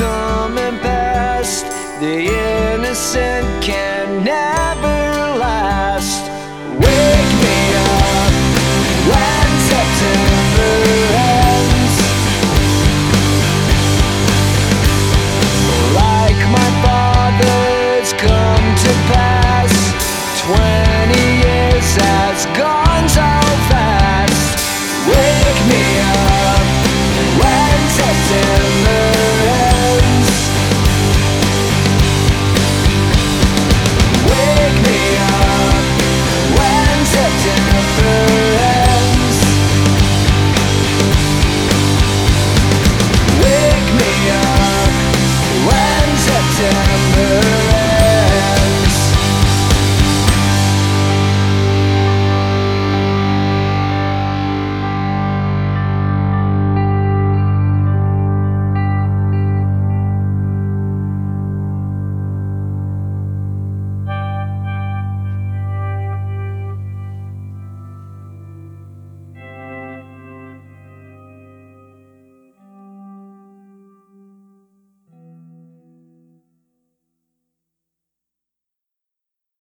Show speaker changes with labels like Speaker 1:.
Speaker 1: coming past. The innocent can never last.